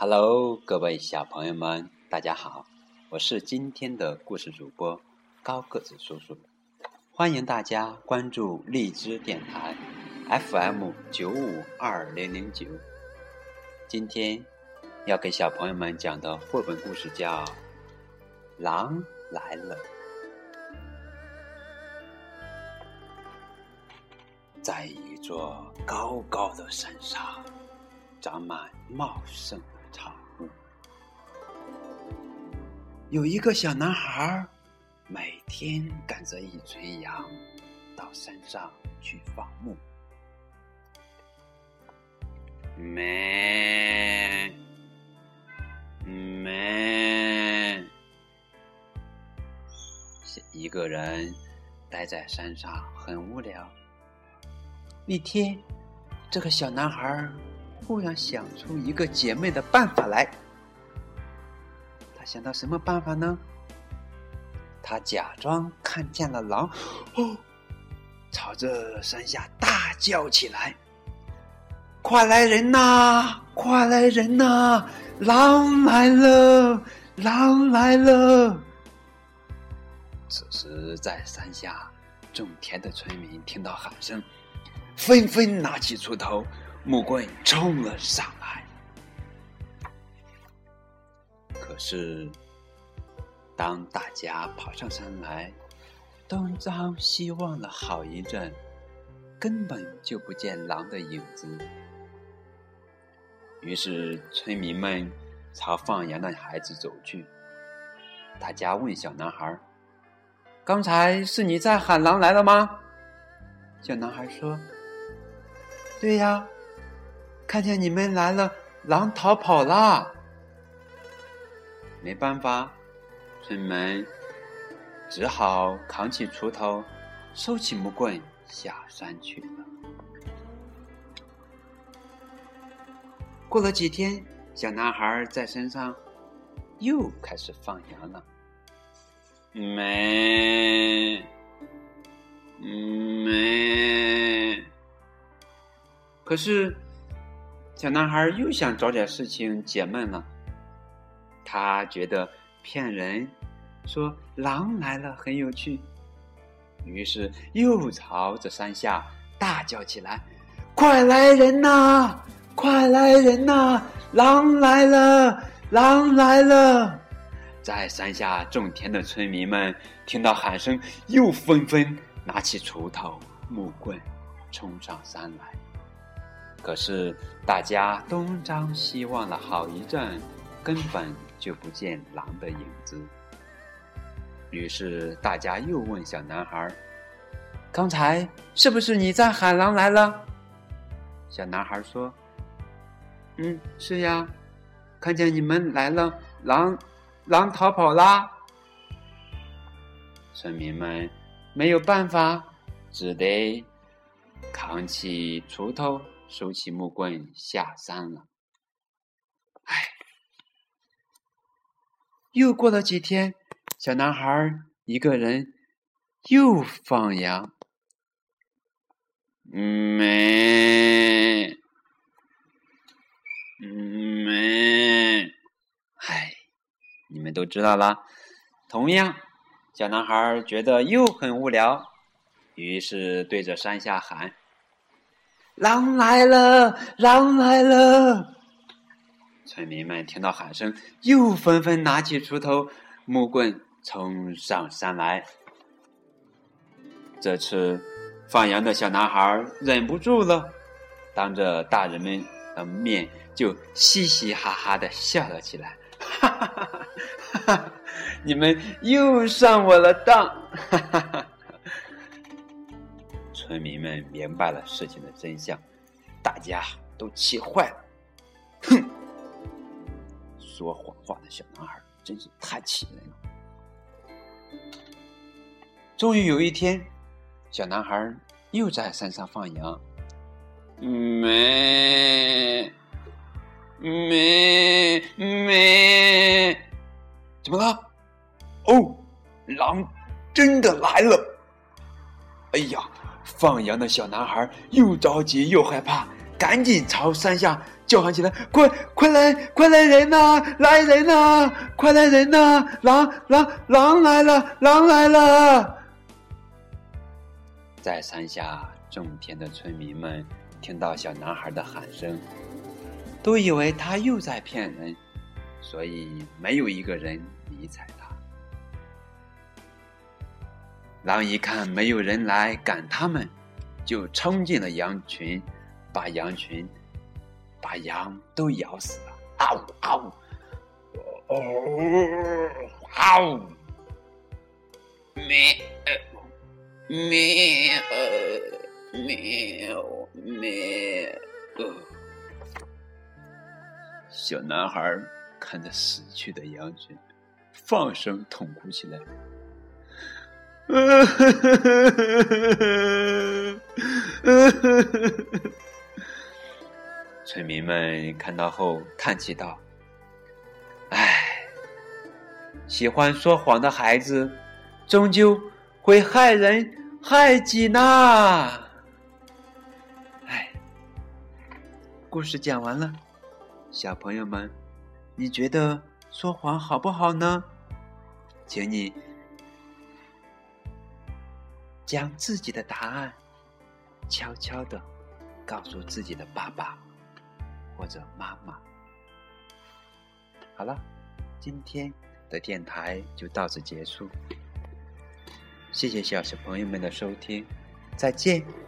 Hello，各位小朋友们，大家好，我是今天的故事主播高个子叔叔，欢迎大家关注荔枝电台 FM 九五二零零九。今天要给小朋友们讲的绘本故事叫《狼来了》。在一座高高的山上，长满茂盛。有一个小男孩，每天赶着一群羊到山上去放牧。咩咩，一个人待在山上很无聊。一天，这个小男孩。忽然想出一个解闷的办法来。想到什么办法呢？他假装看见了狼，哦，朝着山下大叫起来：“快来人呐！快来人呐！狼来了！狼来了！”此时，在山下种田的村民听到喊声，纷纷拿起锄头。木棍冲了上来，是当大家跑上山来，东张西望了好一阵，根本就不见狼的影子。于是村民们朝放羊的孩子走去，大家问小男孩：“刚才是你在喊狼来了吗？”小男孩说：“对呀。”看见你们来了，狼逃跑了。没办法，村民只好扛起锄头，收起木棍，下山去了。过了几天，小男孩在山上又开始放羊了。没，没，可是。小男孩又想找点事情解闷了。他觉得骗人，说狼来了很有趣，于是又朝着山下大叫起来：“快来人呐！快来人呐！狼来了！狼来了！”在山下种田的村民们听到喊声，又纷纷拿起锄头、木棍，冲上山来。可是大家东张西望了好一阵，根本就不见狼的影子。于是大家又问小男孩：“刚才是不是你在喊狼来了？”小男孩说：“嗯，是呀，看见你们来了，狼狼逃跑啦。”村民们没有办法，只得扛起锄头。收起木棍下山了。又过了几天，小男孩一个人又放羊。没，没，唉，你们都知道了。同样，小男孩觉得又很无聊，于是对着山下喊。狼来了！狼来了！村民们听到喊声，又纷纷拿起锄头、木棍，冲上山来。这次放羊的小男孩忍不住了，当着大人们的面就嘻嘻哈哈的笑了起来：“哈哈哈哈哈！你们又上我的当！”哈哈哈。村民们明白了事情的真相，大家都气坏了。说谎话的小男孩真是太气人了。终于有一天，小男孩又在山上放羊。没，没，没，怎么了？哦，狼真的来了！哎呀！放羊的小男孩又着急又害怕，赶紧朝山下叫喊起来：“快快来，快来人呐！来人呐！快来人呐！狼狼狼来了！狼来了！”在山下种田的村民们听到小男孩的喊声，都以为他又在骗人，所以没有一个人理睬他。狼一看没有人来赶他们，就冲进了羊群。把羊群把羊都咬死了。嗷呜嗷呜嗷呜嗷呜没没有没有没有小男孩看着死去的羊群放声痛哭起来。村民们看到后叹气道：“唉，喜欢说谎的孩子，终究会害人害己呐！”唉，故事讲完了，小朋友们，你觉得说谎好不好呢？请你将自己的答案悄悄的告诉自己的爸爸。妈妈，好了，今天的电台就到此结束。谢谢小小朋友们的收听，再见。